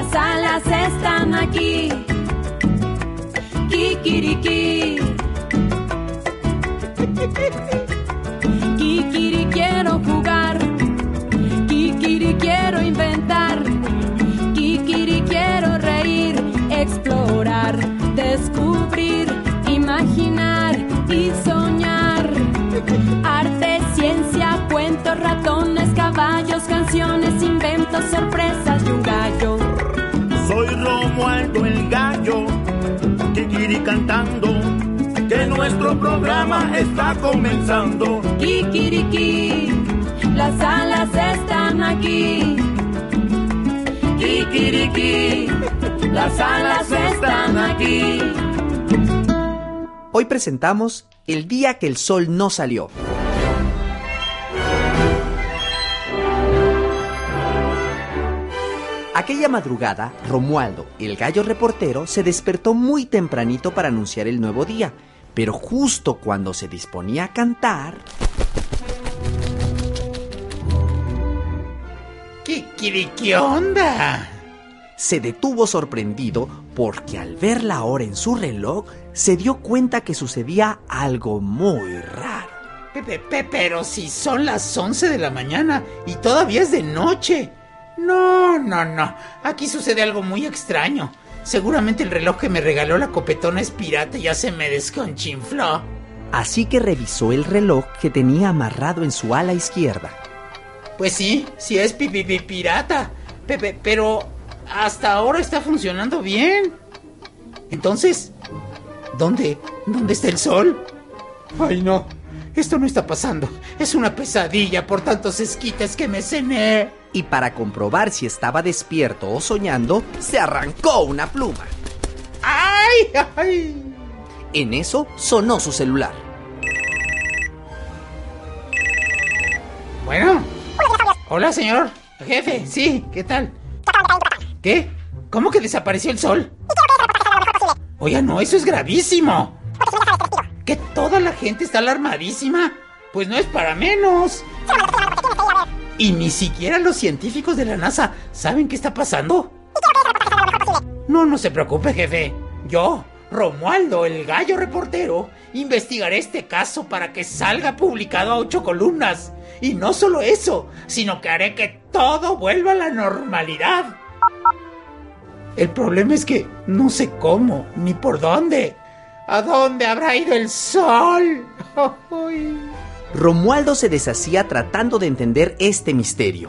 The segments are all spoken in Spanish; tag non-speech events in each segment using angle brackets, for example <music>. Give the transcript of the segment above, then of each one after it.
Las alas están aquí. Kikiriki. Kikiri quiero jugar. Kikiri quiero inventar. Kikiri quiero reír, explorar, descubrir, imaginar y soñar. Arte, ciencia, cuentos, ratones, caballos, canciones, inventos, sorpresas y un gallo. Romualdo el gallo, Kikiri cantando, que nuestro programa está comenzando. Kikiriki, las alas están aquí. Kikiriki, las alas están aquí. Hoy presentamos El día que el sol no salió. Aquella madrugada, Romualdo, el gallo reportero, se despertó muy tempranito para anunciar el nuevo día, pero justo cuando se disponía a cantar, ¿Qué, qué, qué onda? se detuvo sorprendido porque al ver la hora en su reloj se dio cuenta que sucedía algo muy raro. Pepe, pe, pero si son las 11 de la mañana y todavía es de noche. No, no, no. Aquí sucede algo muy extraño. Seguramente el reloj que me regaló la copetona es pirata y ya se me desconchinfló. Así que revisó el reloj que tenía amarrado en su ala izquierda. Pues sí, sí es pipi pi, pirata. Pepe, pero hasta ahora está funcionando bien. Entonces, ¿dónde? ¿Dónde está el sol? Ay, no. Esto no está pasando. Es una pesadilla por tantos esquites que me cené. Y para comprobar si estaba despierto o soñando, se arrancó una pluma. ¡Ay! ¡Ay! En eso sonó su celular. Bueno. Hola, señor. Jefe, sí, ¿qué tal? ¿Qué? ¿Cómo que desapareció el sol? Oiga, no, eso es gravísimo. ¿Que toda la gente está alarmadísima? Pues no es para menos. ¿Y ni siquiera los científicos de la NASA saben qué está pasando? No, no se preocupe, jefe. Yo, Romualdo, el gallo reportero, investigaré este caso para que salga publicado a ocho columnas. Y no solo eso, sino que haré que todo vuelva a la normalidad. El problema es que no sé cómo ni por dónde. ¿A dónde habrá ido el sol? Romualdo se deshacía tratando de entender este misterio.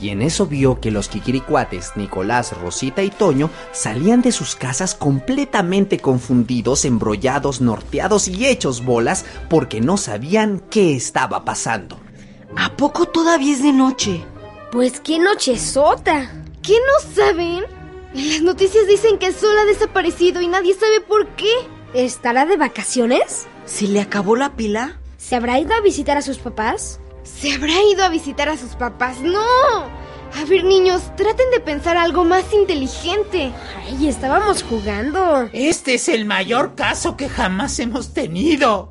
Y en eso vio que los quiquiricuates Nicolás, Rosita y Toño salían de sus casas completamente confundidos, embrollados, norteados y hechos bolas porque no sabían qué estaba pasando. ¿A poco todavía es de noche? Pues qué nochezota. ¿Qué no saben? En las noticias dicen que el sol ha desaparecido y nadie sabe por qué. ¿Estará de vacaciones? ¿Se le acabó la pila? ¿Se habrá ido a visitar a sus papás? ¿Se habrá ido a visitar a sus papás? ¡No! A ver, niños, traten de pensar algo más inteligente. Ay, estábamos jugando. Este es el mayor caso que jamás hemos tenido.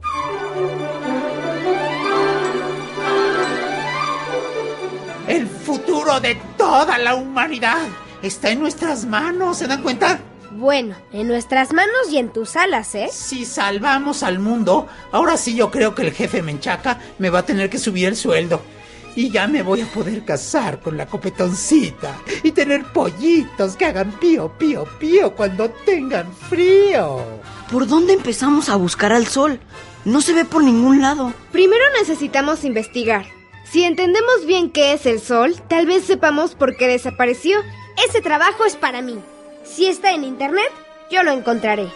El futuro de toda la humanidad está en nuestras manos, ¿se dan cuenta? Bueno, en nuestras manos y en tus alas, ¿eh? Si salvamos al mundo, ahora sí yo creo que el jefe Menchaca me va a tener que subir el sueldo. Y ya me voy a poder casar con la copetoncita y tener pollitos que hagan pío, pío, pío cuando tengan frío. ¿Por dónde empezamos a buscar al sol? No se ve por ningún lado. Primero necesitamos investigar. Si entendemos bien qué es el sol, tal vez sepamos por qué desapareció. Ese trabajo es para mí. Si está en internet, yo lo encontraré.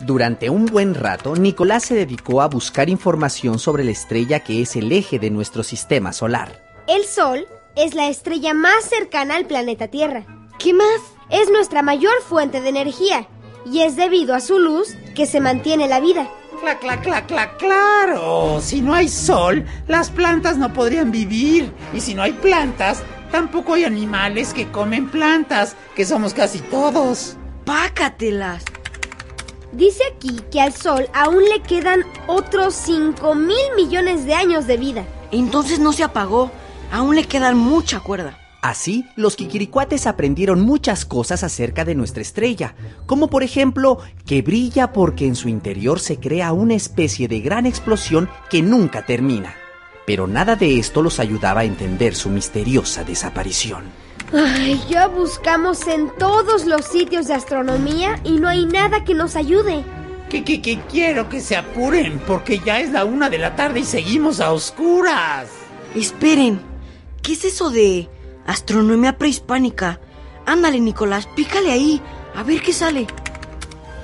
Durante un buen rato, Nicolás se dedicó a buscar información sobre la estrella que es el eje de nuestro sistema solar. El Sol es la estrella más cercana al planeta Tierra. ¿Qué más? Es nuestra mayor fuente de energía y es debido a su luz que se mantiene la vida. Cla, cla, cla, cla, claro. Si no hay sol, las plantas no podrían vivir. Y si no hay plantas, tampoco hay animales que comen plantas, que somos casi todos. Pácatelas. Dice aquí que al Sol aún le quedan otros 5 mil millones de años de vida. Entonces no se apagó. Aún le quedan mucha cuerda. Así, los Kikiricuates aprendieron muchas cosas acerca de nuestra estrella, como por ejemplo que brilla porque en su interior se crea una especie de gran explosión que nunca termina. Pero nada de esto los ayudaba a entender su misteriosa desaparición. Ay, ya buscamos en todos los sitios de astronomía y no hay nada que nos ayude. Que, que, que quiero que se apuren porque ya es la una de la tarde y seguimos a oscuras. Esperen, ¿qué es eso de astronomía prehispánica? Ándale, Nicolás, pícale ahí, a ver qué sale.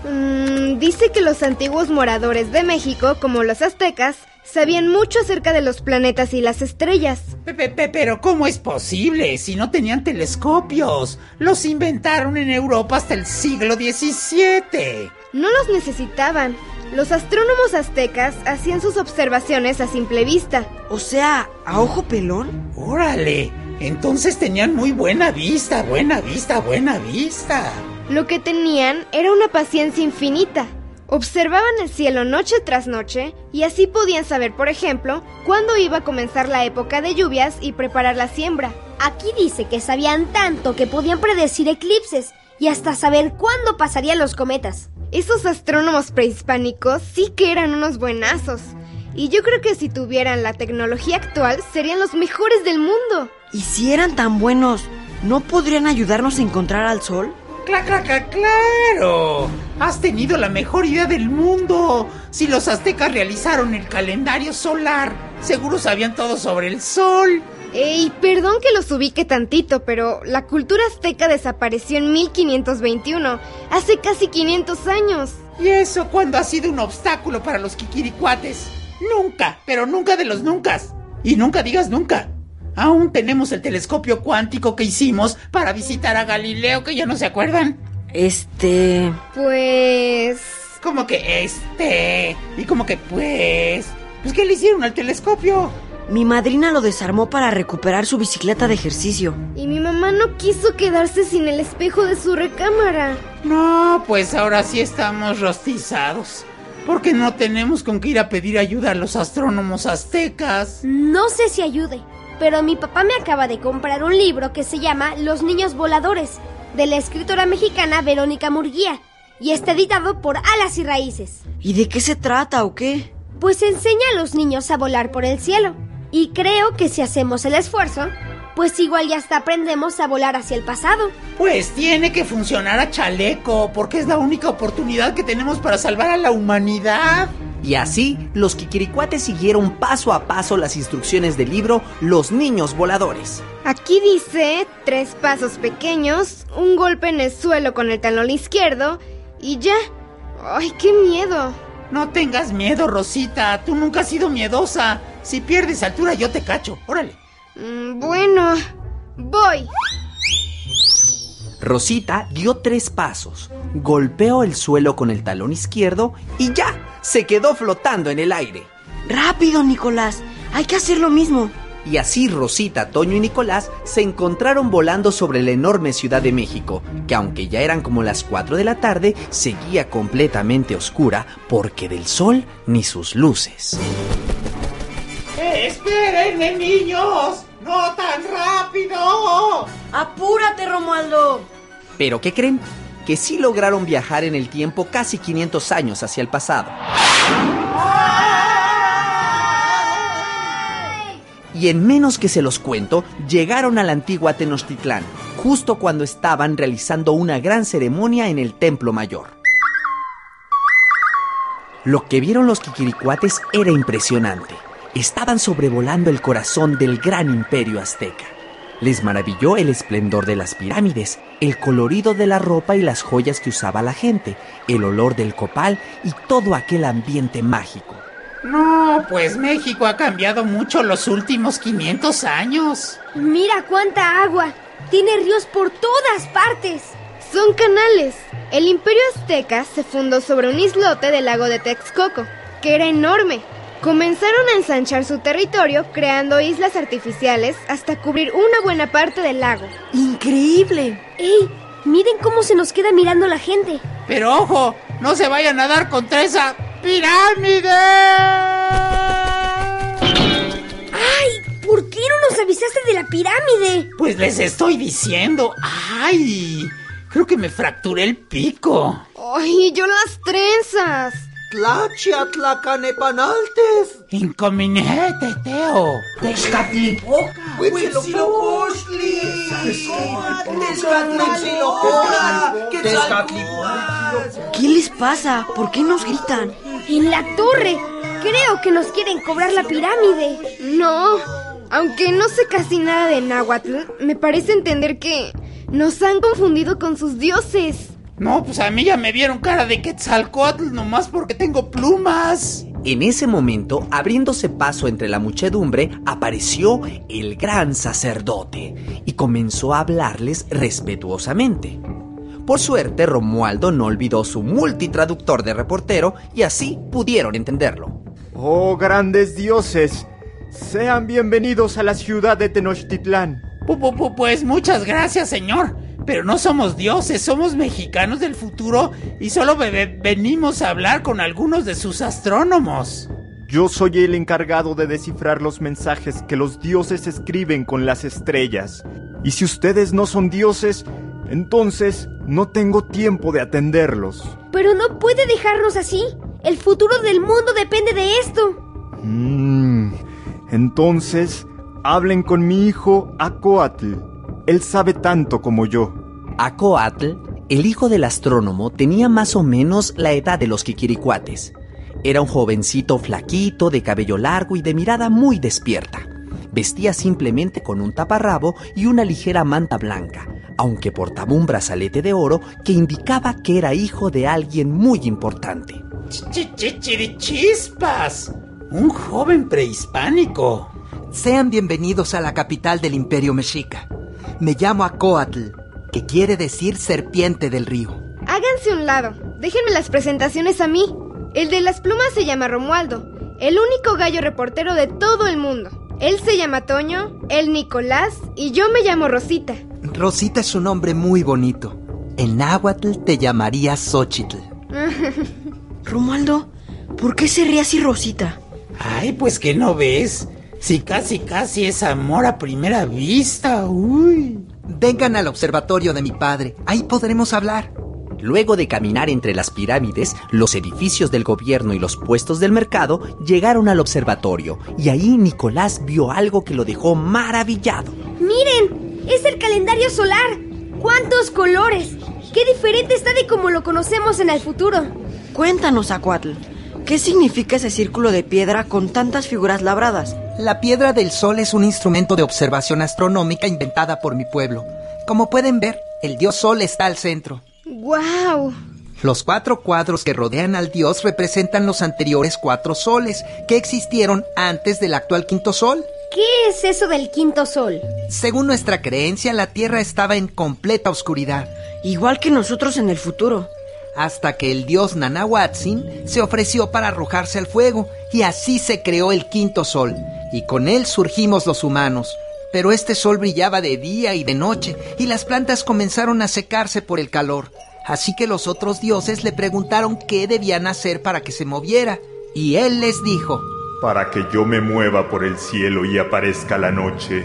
Mm, dice que los antiguos moradores de México, como los aztecas, sabían mucho acerca de los planetas y las estrellas. Pepe, pe, pero ¿cómo es posible si no tenían telescopios? Los inventaron en Europa hasta el siglo XVII. No los necesitaban. Los astrónomos aztecas hacían sus observaciones a simple vista. O sea, a ojo pelón. Órale, entonces tenían muy buena vista, buena vista, buena vista. Lo que tenían era una paciencia infinita. Observaban el cielo noche tras noche y así podían saber, por ejemplo, cuándo iba a comenzar la época de lluvias y preparar la siembra. Aquí dice que sabían tanto que podían predecir eclipses y hasta saber cuándo pasarían los cometas. Esos astrónomos prehispánicos sí que eran unos buenazos. Y yo creo que si tuvieran la tecnología actual serían los mejores del mundo. Y si eran tan buenos, ¿no podrían ayudarnos a encontrar al sol? ¡Claro, claro, claro! Has tenido la mejor idea del mundo. Si los aztecas realizaron el calendario solar, seguro sabían todo sobre el sol. Ey, perdón que los ubique tantito, pero la cultura azteca desapareció en 1521, hace casi 500 años. ¿Y eso cuándo ha sido un obstáculo para los kikiricuates? Nunca, pero nunca de los nunca. Y nunca digas nunca. Aún tenemos el telescopio cuántico que hicimos para visitar a Galileo, que ya no se acuerdan. Este... Pues... Como que este... Y como que pues... Pues ¿qué le hicieron al telescopio? Mi madrina lo desarmó para recuperar su bicicleta de ejercicio. Y mi mamá no quiso quedarse sin el espejo de su recámara. No, pues ahora sí estamos rostizados. Porque no tenemos con qué ir a pedir ayuda a los astrónomos aztecas. No sé si ayude, pero mi papá me acaba de comprar un libro que se llama Los niños voladores, de la escritora mexicana Verónica Murguía, y está editado por Alas y Raíces. ¿Y de qué se trata o qué? Pues enseña a los niños a volar por el cielo. Y creo que si hacemos el esfuerzo, pues igual ya hasta aprendemos a volar hacia el pasado. Pues tiene que funcionar a chaleco, porque es la única oportunidad que tenemos para salvar a la humanidad. Y así, los Kikiricuates siguieron paso a paso las instrucciones del libro Los Niños Voladores. Aquí dice tres pasos pequeños, un golpe en el suelo con el talón izquierdo y ya. ¡Ay, qué miedo! No tengas miedo, Rosita. Tú nunca has sido miedosa. Si pierdes altura, yo te cacho. Órale. Mm, bueno, voy. Rosita dio tres pasos, golpeó el suelo con el talón izquierdo y ya, se quedó flotando en el aire. Rápido, Nicolás. Hay que hacer lo mismo. Y así Rosita, Toño y Nicolás se encontraron volando sobre la enorme Ciudad de México, que aunque ya eran como las 4 de la tarde, seguía completamente oscura porque del sol ni sus luces. ¡Eh, ¡Espérenme, niños! ¡No tan rápido! ¡Apúrate, Romualdo! ¿Pero qué creen? Que sí lograron viajar en el tiempo casi 500 años hacia el pasado. Y en menos que se los cuento, llegaron a la antigua Tenochtitlán, justo cuando estaban realizando una gran ceremonia en el Templo Mayor. Lo que vieron los Kikiricuates era impresionante. Estaban sobrevolando el corazón del gran imperio azteca. Les maravilló el esplendor de las pirámides, el colorido de la ropa y las joyas que usaba la gente, el olor del copal y todo aquel ambiente mágico. No, pues México ha cambiado mucho los últimos 500 años. Mira cuánta agua. Tiene ríos por todas partes. Son canales. El imperio azteca se fundó sobre un islote del lago de Texcoco, que era enorme. Comenzaron a ensanchar su territorio creando islas artificiales hasta cubrir una buena parte del lago. ¡Increíble! ¡Ey! Miren cómo se nos queda mirando la gente. Pero ojo, no se vayan a dar contra esa pirámide. ¡Ay! ¿Por qué no nos avisaste de la pirámide. Pues les estoy diciendo. ¡Ay! Creo que me fracturé el pico. Ay, yo las trenzas. Tlachiatlacanepanaltes. Incominete, Teo. Texcatlipoca. Huitzilopochtli. Quetzalcóatl. ¿Qué les pasa? ¿Por qué nos gritan? En la torre. Creo que nos quieren cobrar la pirámide. No, aunque no sé casi nada de náhuatl, me parece entender que nos han confundido con sus dioses. No, pues a mí ya me vieron cara de Quetzalcoatl nomás porque tengo plumas. En ese momento, abriéndose paso entre la muchedumbre, apareció el gran sacerdote y comenzó a hablarles respetuosamente. Por suerte, Romualdo no olvidó su multitraductor de reportero y así pudieron entenderlo. Oh grandes dioses, sean bienvenidos a la ciudad de Tenochtitlán. Pu- pu- pu- Pues muchas gracias, señor. Pero no somos dioses, somos mexicanos del futuro y solo venimos a hablar con algunos de sus astrónomos. Yo soy el encargado de descifrar los mensajes que los dioses escriben con las estrellas. Y si ustedes no son dioses, entonces no tengo tiempo de atenderlos. Pero no puede dejarnos así. El futuro del mundo depende de esto. Mm, entonces, hablen con mi hijo Acoatl. Él sabe tanto como yo. Acoatl, el hijo del astrónomo, tenía más o menos la edad de los quiquiricuates. Era un jovencito flaquito, de cabello largo y de mirada muy despierta. Vestía simplemente con un taparrabo y una ligera manta blanca, aunque portaba un brazalete de oro que indicaba que era hijo de alguien muy importante. Ch- ch- ch- ¡Chispas! Un joven prehispánico. Sean bienvenidos a la capital del Imperio Mexica. Me llamo Acoatl, que quiere decir serpiente del río. Háganse un lado, déjenme las presentaciones a mí. El de las plumas se llama Romualdo, el único gallo reportero de todo el mundo. Él se llama Toño, él Nicolás y yo me llamo Rosita. Rosita es un nombre muy bonito. En náhuatl te llamaría Xochitl. <laughs> Romualdo, ¿por qué se ríe así Rosita? Ay, pues que no ves. Si casi casi es amor a primera vista. Uy. Vengan al observatorio de mi padre. Ahí podremos hablar. Luego de caminar entre las pirámides, los edificios del gobierno y los puestos del mercado, llegaron al observatorio y ahí Nicolás vio algo que lo dejó maravillado. Miren, es el calendario solar. ¿Cuántos colores? Qué diferente está de como lo conocemos en el futuro. Cuéntanos, Acuatl. ¿Qué significa ese círculo de piedra con tantas figuras labradas? La piedra del sol es un instrumento de observación astronómica inventada por mi pueblo. Como pueden ver, el dios sol está al centro. ¡Guau! Los cuatro cuadros que rodean al dios representan los anteriores cuatro soles que existieron antes del actual quinto sol. ¿Qué es eso del quinto sol? Según nuestra creencia, la Tierra estaba en completa oscuridad, Igual que nosotros en el futuro. hasta que el dios Nanahuatzin se ofreció para arrojarse al fuego, y así se creó el quinto sol, y con él surgimos los humanos. Pero este sol brillaba de día y de noche, y las plantas comenzaron a secarse por el calor. Así que los otros dioses le preguntaron qué debían hacer para que se moviera, y él les dijo, Para que yo me mueva por el cielo y aparezca la noche,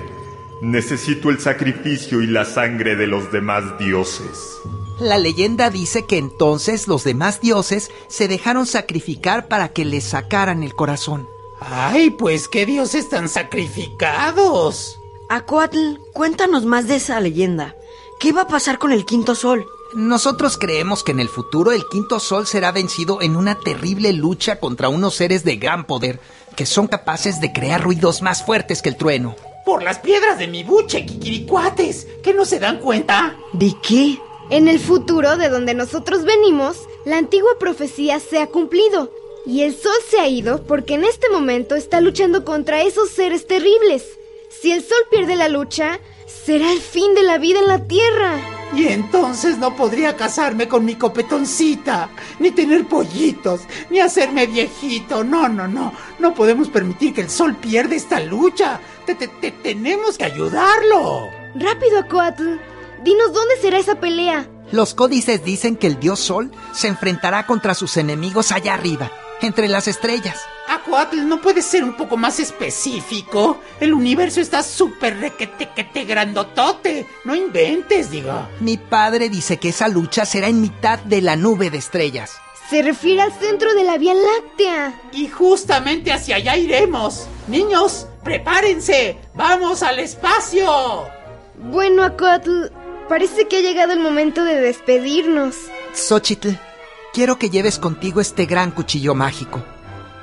necesito el sacrificio y la sangre de los demás dioses. La leyenda dice que entonces los demás dioses se dejaron sacrificar para que les sacaran el corazón. Ay, pues qué dioses tan sacrificados. Acuatl, cuéntanos más de esa leyenda. ¿Qué va a pasar con el quinto sol? Nosotros creemos que en el futuro el quinto sol será vencido en una terrible lucha contra unos seres de gran poder que son capaces de crear ruidos más fuertes que el trueno. Por las piedras de mi buche, Kikiricuates. ¿Que no se dan cuenta? ¿De qué? En el futuro de donde nosotros venimos, la antigua profecía se ha cumplido. Y el sol se ha ido porque en este momento está luchando contra esos seres terribles. Si el sol pierde la lucha, será el fin de la vida en la Tierra. Y entonces no podría casarme con mi copetoncita, ni tener pollitos, ni hacerme viejito. No, no, no. No podemos permitir que el sol pierda esta lucha. Te, te- te- tenemos que ayudarlo. Rápido, Acoatl. Dinos dónde será esa pelea. Los códices dicen que el dios sol se enfrentará contra sus enemigos allá arriba, entre las estrellas. Acuatl, ¿no puedes ser un poco más específico? El universo está súper requetequete grandotote. No inventes, digo. Mi padre dice que esa lucha será en mitad de la nube de estrellas. Se refiere al centro de la Vía Láctea. Y justamente hacia allá iremos. Niños, prepárense. Vamos al espacio. Bueno, Acuatl, parece que ha llegado el momento de despedirnos. Xochitl, quiero que lleves contigo este gran cuchillo mágico.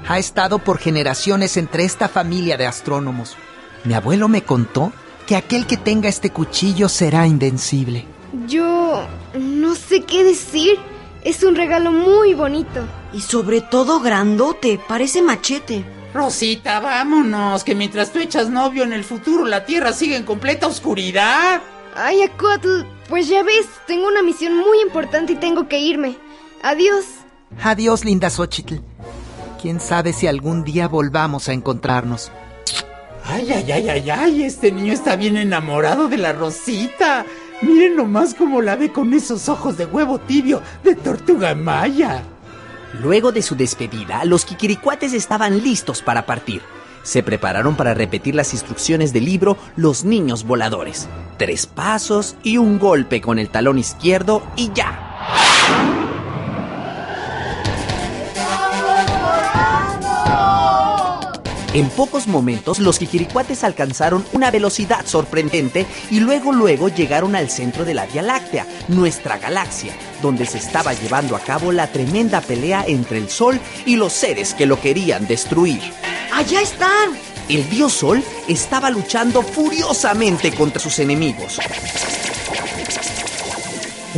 Ha estado por generaciones entre esta familia de astrónomos. Mi abuelo me contó que aquel que tenga este cuchillo será invencible. Yo no sé qué decir. Es un regalo muy bonito. Y sobre todo grandote, parece machete. Rosita, vámonos, que mientras tú echas novio en el futuro la Tierra sigue en completa oscuridad. Ay, Acuatl, pues ya ves, tengo una misión muy importante y tengo que irme. Adiós. Adiós, linda Xochitl. Quién sabe si algún día volvamos a encontrarnos. Ay, ay, ay, ay, ay, este niño está bien enamorado de la Rosita. Miren nomás cómo la ve con esos ojos de huevo tibio de tortuga maya. Luego de su despedida, los Kikiricuates estaban listos para partir. Se prepararon para repetir las instrucciones del libro Los Niños Voladores. Tres pasos y un golpe con el talón izquierdo y ya. En pocos momentos los Kikiricuates alcanzaron una velocidad sorprendente y luego luego llegaron al centro de la Vía Láctea, nuestra galaxia, donde se estaba llevando a cabo la tremenda pelea entre el Sol y los seres que lo querían destruir. ¡Allá están! El dios Sol estaba luchando furiosamente contra sus enemigos.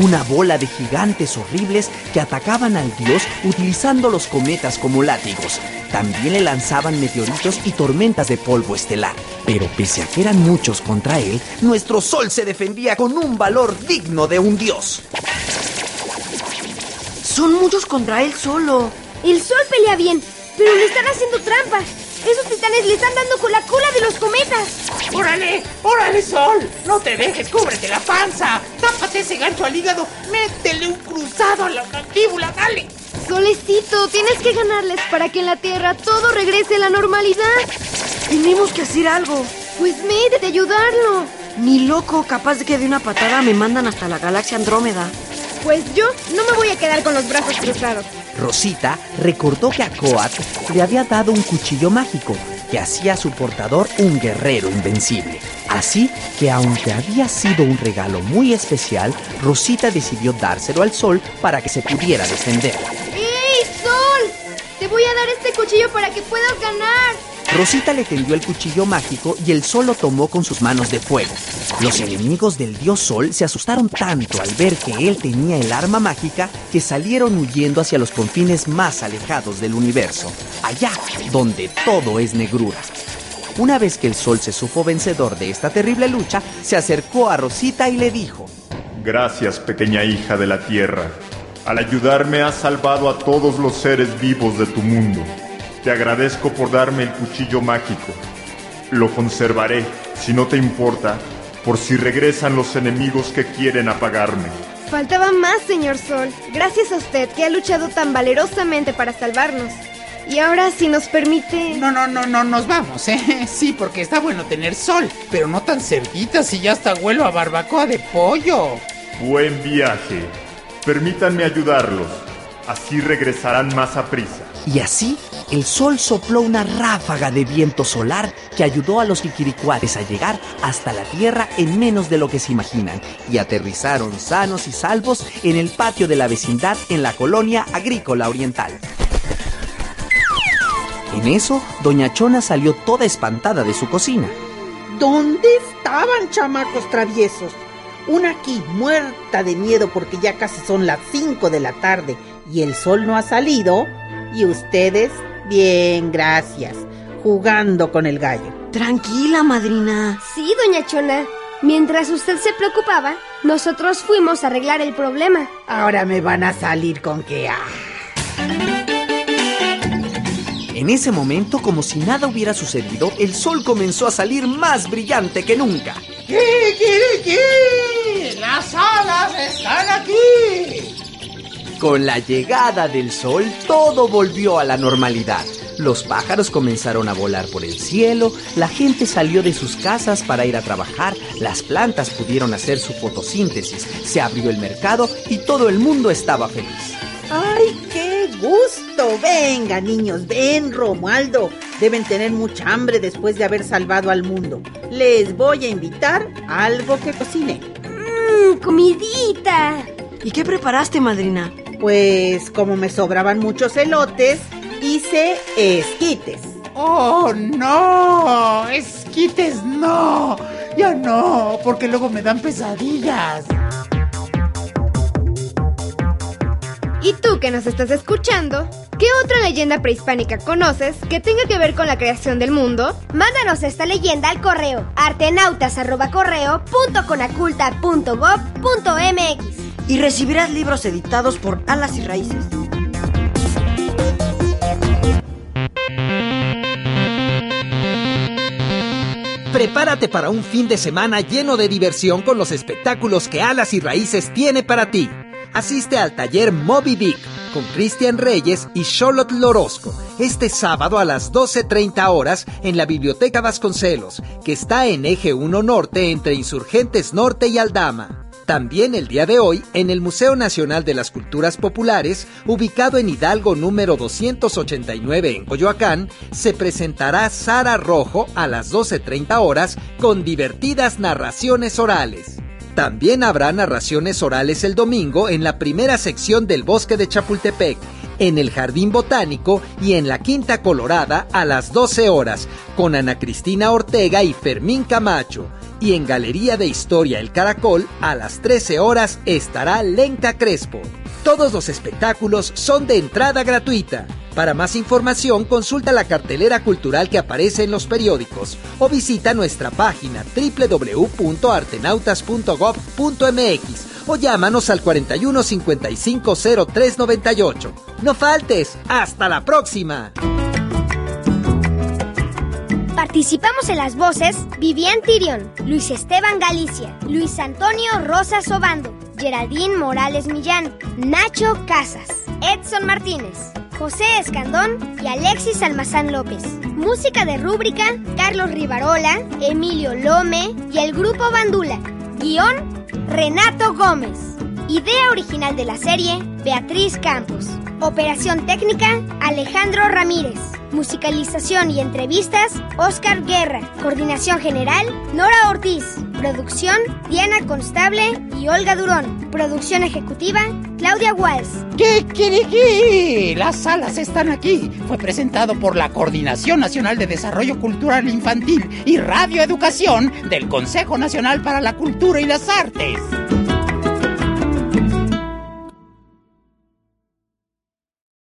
Una bola de gigantes horribles que atacaban al dios utilizando los cometas como látigos. También le lanzaban meteoritos y tormentas de polvo estelar. Pero pese a que eran muchos contra él, nuestro sol se defendía con un valor digno de un dios. Son muchos contra él solo. El sol pelea bien, pero le están haciendo trampa. Esos titanes le están dando con la cola de los cometas. ¡Órale! ¡Órale, Sol! ¡No te dejes! ¡Cúbrete la panza! ¡Tápate ese gancho al hígado! ¡Métele un cruzado a la mandíbula! ¡Dale! Solecito, tienes que ganarles para que en la Tierra todo regrese a la normalidad. Tenemos que hacer algo. Pues métete a ayudarlo. Ni loco, capaz de que de una patada me mandan hasta la galaxia Andrómeda. Pues yo no me voy a quedar con los brazos cruzados. Rosita recordó que a Coat le había dado un cuchillo mágico que hacía a su portador un guerrero invencible. Así que aunque había sido un regalo muy especial, Rosita decidió dárselo al sol para que se pudiera defender. ¡Ey, Sol! Te voy a dar este cuchillo para que puedas ganar. Rosita le tendió el cuchillo mágico y el sol lo tomó con sus manos de fuego. Los enemigos del dios sol se asustaron tanto al ver que él tenía el arma mágica que salieron huyendo hacia los confines más alejados del universo, allá donde todo es negrura. Una vez que el sol se supo vencedor de esta terrible lucha, se acercó a Rosita y le dijo, Gracias, pequeña hija de la tierra. Al ayudarme has salvado a todos los seres vivos de tu mundo. Te agradezco por darme el cuchillo mágico. Lo conservaré, si no te importa, por si regresan los enemigos que quieren apagarme. Faltaba más, señor Sol. Gracias a usted que ha luchado tan valerosamente para salvarnos. Y ahora, si nos permite... No, no, no, no, nos vamos, ¿eh? <laughs> Sí, porque está bueno tener sol, pero no tan cerquita si ya está huelo a barbacoa de pollo. Buen viaje. Permítanme ayudarlos. Así regresarán más a prisa. Y así, el sol sopló una ráfaga de viento solar que ayudó a los Kikiricuates a llegar hasta la Tierra en menos de lo que se imaginan y aterrizaron sanos y salvos en el patio de la vecindad en la colonia agrícola oriental. En eso, Doña Chona salió toda espantada de su cocina. ¿Dónde estaban, chamacos traviesos? Una aquí muerta de miedo porque ya casi son las 5 de la tarde y el sol no ha salido. Y ustedes, bien, gracias, jugando con el gallo. Tranquila, madrina. Sí, doña Chona. Mientras usted se preocupaba, nosotros fuimos a arreglar el problema. Ahora me van a salir con que... ah. En ese momento, como si nada hubiera sucedido, el sol comenzó a salir más brillante que nunca. ¿Qué quiere qué? ¡Las alas están aquí! Con la llegada del sol, todo volvió a la normalidad. Los pájaros comenzaron a volar por el cielo, la gente salió de sus casas para ir a trabajar, las plantas pudieron hacer su fotosíntesis, se abrió el mercado y todo el mundo estaba feliz. ¡Ay, qué gusto! Venga, niños, ven, Romualdo. Deben tener mucha hambre después de haber salvado al mundo. Les voy a invitar a algo que cocine. ¡Mmm, comidita! ¿Y qué preparaste, madrina? Pues como me sobraban muchos elotes, hice esquites. ¡Oh, no! ¡Esquites no! Ya no, porque luego me dan pesadillas. ¿Y tú que nos estás escuchando? ¿Qué otra leyenda prehispánica conoces que tenga que ver con la creación del mundo? Mándanos esta leyenda al correo artenautas@correo.conaculta.gov.mx Y recibirás libros editados por Alas y Raíces. Prepárate para un fin de semana lleno de diversión con los espectáculos que Alas y Raíces tiene para ti. Asiste al taller Moby Dick con Cristian Reyes y Charlotte Lorosco este sábado a las 12.30 horas en la Biblioteca Vasconcelos, que está en Eje 1 Norte entre Insurgentes Norte y Aldama. También el día de hoy, en el Museo Nacional de las Culturas Populares, ubicado en Hidalgo número 289 en Coyoacán, se presentará Sara Rojo a las 12.30 horas con divertidas narraciones orales. También habrá narraciones orales el domingo en la primera sección del Bosque de Chapultepec, en el Jardín Botánico y en la Quinta Colorada a las 12 horas, con Ana Cristina Ortega y Fermín Camacho. Y en Galería de Historia El Caracol, a las 13 horas, estará Lenca Crespo. Todos los espectáculos son de entrada gratuita. Para más información, consulta la cartelera cultural que aparece en los periódicos o visita nuestra página www.artenautas.gov.mx o llámanos al 41 55 03 98. No faltes, hasta la próxima. Participamos en las voces Vivian Tirion, Luis Esteban Galicia, Luis Antonio Rosas Obando, Geraldine Morales Millán, Nacho Casas, Edson Martínez, José Escandón y Alexis Almazán López. Música de rúbrica, Carlos Rivarola, Emilio Lome y el grupo Bandula. Guión, Renato Gómez. Idea original de la serie, Beatriz Campos. Operación técnica, Alejandro Ramírez. Musicalización y entrevistas, Oscar Guerra. Coordinación general, Nora Ortiz. Producción, Diana Constable y Olga Durón. Producción ejecutiva, Claudia Walsh. ¿Qué quiere que? Las salas están aquí. Fue presentado por la Coordinación Nacional de Desarrollo Cultural Infantil y Radioeducación del Consejo Nacional para la Cultura y las Artes.